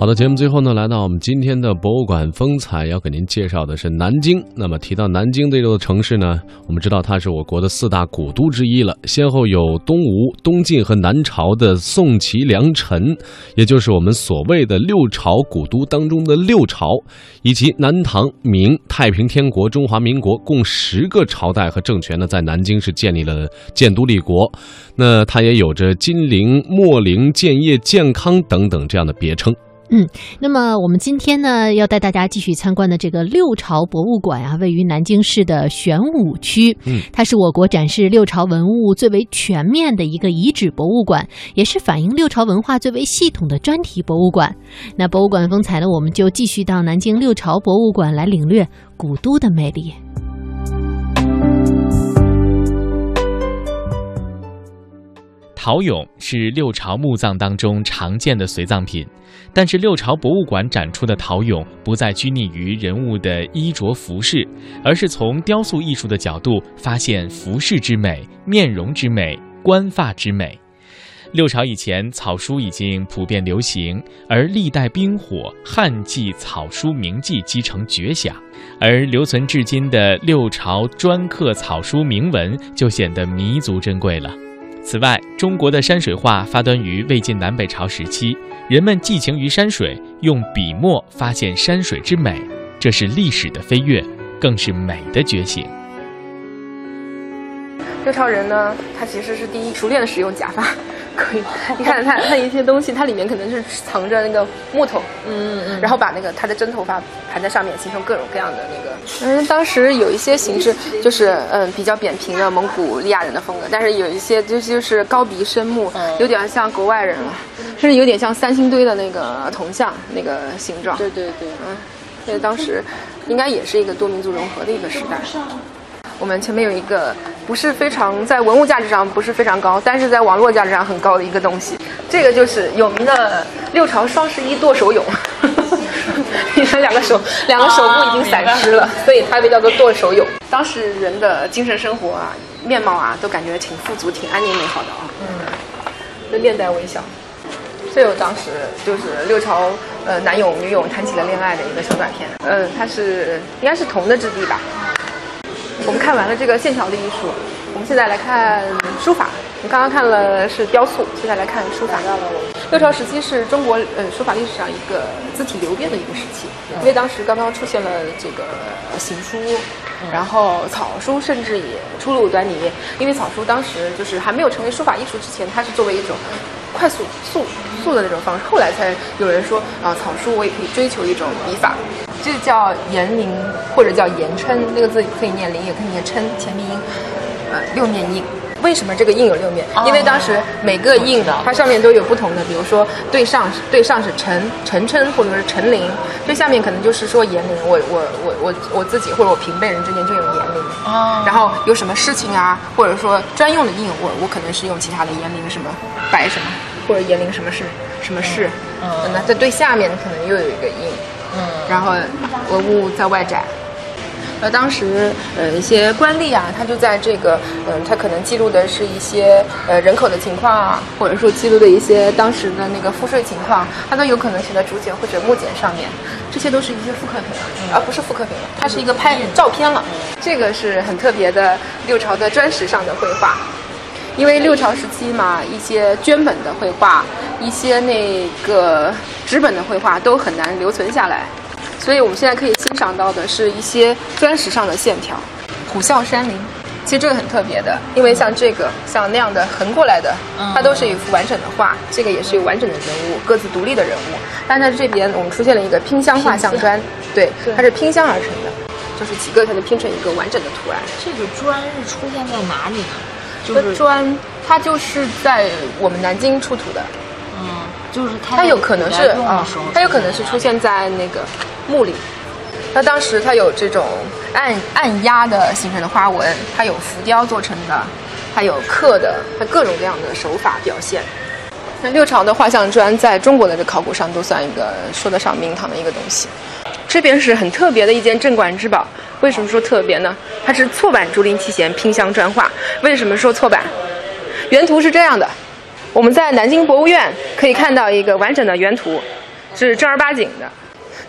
好的，节目最后呢，来到我们今天的博物馆风采，要给您介绍的是南京。那么提到南京这座城市呢，我们知道它是我国的四大古都之一了，先后有东吴、东晋和南朝的宋齐梁陈，也就是我们所谓的六朝古都当中的六朝，以及南唐、明、太平天国、中华民国共十个朝代和政权呢，在南京是建立了建都立国。那它也有着金陵、墨陵、建业、建康等等这样的别称。嗯，那么我们今天呢，要带大家继续参观的这个六朝博物馆啊，位于南京市的玄武区。嗯，它是我国展示六朝文物最为全面的一个遗址博物馆，也是反映六朝文化最为系统的专题博物馆。那博物馆风采呢，我们就继续到南京六朝博物馆来领略古都的魅力。陶俑是六朝墓葬当中常见的随葬品，但是六朝博物馆展出的陶俑不再拘泥于人物的衣着服饰，而是从雕塑艺术的角度发现服饰之美、面容之美、冠发之美。六朝以前，草书已经普遍流行，而历代兵火、汉记、草书名记积成绝响，而留存至今的六朝篆刻草书铭文就显得弥足珍贵了。此外，中国的山水画发端于魏晋南北朝时期，人们寄情于山水，用笔墨发现山水之美，这是历史的飞跃，更是美的觉醒。六朝人呢，他其实是第一熟练的使用假发。可以，你看它它一些东西，它里面可能是藏着那个木头，嗯嗯嗯，然后把那个它的真头发盘在上面，形成各种各样的那个。嗯，当时有一些形式就是嗯比较扁平的蒙古利亚人的风格，但是有一些就就是高鼻深目，有点像国外人了，甚至有点像三星堆的那个铜像那个形状。对对对，嗯，所以当时应该也是一个多民族融合的一个时代。我们前面有一个不是非常在文物价值上不是非常高，但是在网络价值上很高的一个东西，这个就是有名的六朝双十一剁手俑。你看两个手，两个手部已经散失了，所以它被叫做剁手俑。当时人的精神生活啊、面貌啊，都感觉挺富足、挺安宁美好的啊。嗯，就面带微笑。这有当时就是六朝呃男俑女俑谈起了恋爱的一个小短片。嗯，它是应该是铜的质地吧。我们看完了这个线条的艺术，我们现在来看书法。我们刚刚看了是雕塑，现在来看书法。六朝时期是中国呃书法历史上一个字体流变的一个时期，因为当时刚刚出现了这个行书，然后草书甚至也初露端倪。因为草书当时就是还没有成为书法艺术之前，它是作为一种快速速速的那种方式，后来才有人说啊，草书我也可以追求一种笔法。这叫延陵或者叫延琛，那个字可以念陵，也可以念琛，前鼻音，呃，六面印。为什么这个印有六面？因为当时每个印它上面都有不同的，比如说对上对上是陈陈琛或者是陈陵，最下面可能就是说延陵，我我我我我自己或者我平辈人之间就有延陵。哦。然后有什么事情啊，或者说专用的印，我我可能是用其他的延陵什么白什么，或者延陵什么事什么事。嗯。那在对下面可能又有一个印。嗯，然后文物在外展，那，当时呃一些官吏啊，他就在这个，嗯，他可能记录的是一些呃人口的情况啊，或者说记录的一些当时的那个赋税情况，他都有可能写在竹简或者木简上面，这些都是一些复刻品了，而不是复刻品了，它是一个拍照片了，这个是很特别的六朝的砖石上的绘画。因为六朝时期嘛，一些绢本的绘画，一些那个纸本的绘画都很难留存下来，所以我们现在可以欣赏到的是一些砖石上的线条。虎啸山林，其实这个很特别的，因为像这个像那样的横过来的，它都是一幅完整的画，这个也是有完整的人物，各自独立的人物。但在这边我们出现了一个拼镶画像砖，对，它是拼镶而成的，就是几个才能拼成一个完整的图案。这个砖是出现在哪里呢？就是砖，它就是在我们南京出土的，嗯，就是它，它有可能是啊，它有可能是出现在那个墓里。它当时它有这种按按压的形成的花纹，它有浮雕做成的，还有刻的，它各种各样的手法表现。那六朝的画像砖在中国的这考古上都算一个说得上名堂的一个东西。这边是很特别的一件镇馆之宝。为什么说特别呢？它是错版竹林七贤拼镶砖画。为什么说错版？原图是这样的，我们在南京博物院可以看到一个完整的原图，是正儿八经的。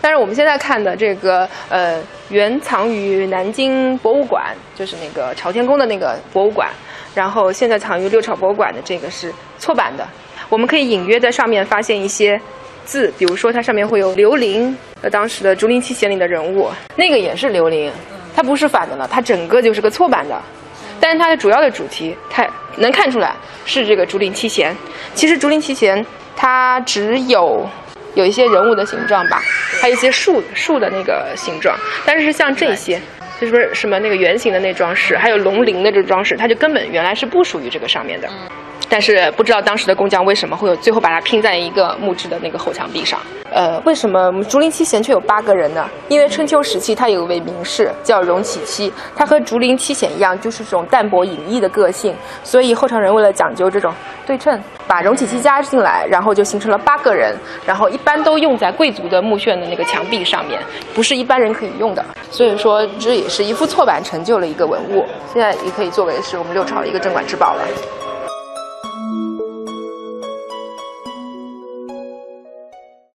但是我们现在看的这个呃，原藏于南京博物馆，就是那个朝天宫的那个博物馆，然后现在藏于六朝博物馆的这个是错版的。我们可以隐约在上面发现一些字，比如说它上面会有刘伶，呃，当时的竹林七贤里的人物，那个也是刘伶，它不是反的了，它整个就是个错版的。但是它的主要的主题，它能看出来是这个竹林七贤。其实竹林七贤它只有。有一些人物的形状吧，还有一些树树的那个形状，但是像这些，就是不是什么那个圆形的那装饰，还有龙鳞的这装饰，它就根本原来是不属于这个上面的。但是不知道当时的工匠为什么会有最后把它拼在一个木质的那个后墙壁上。呃，为什么竹林七贤却有八个人呢？因为春秋时期他有一位名士叫荣启期，他和竹林七贤一样，就是这种淡泊隐逸的个性，所以后朝人为了讲究这种对称，把荣启期加进来，然后就形成了八个人，然后一般都用在贵族的墓穴的那个墙壁上面，不是一般人可以用的。所以说这也是一幅错版成就了一个文物，现在也可以作为是我们六朝的一个镇馆之宝了。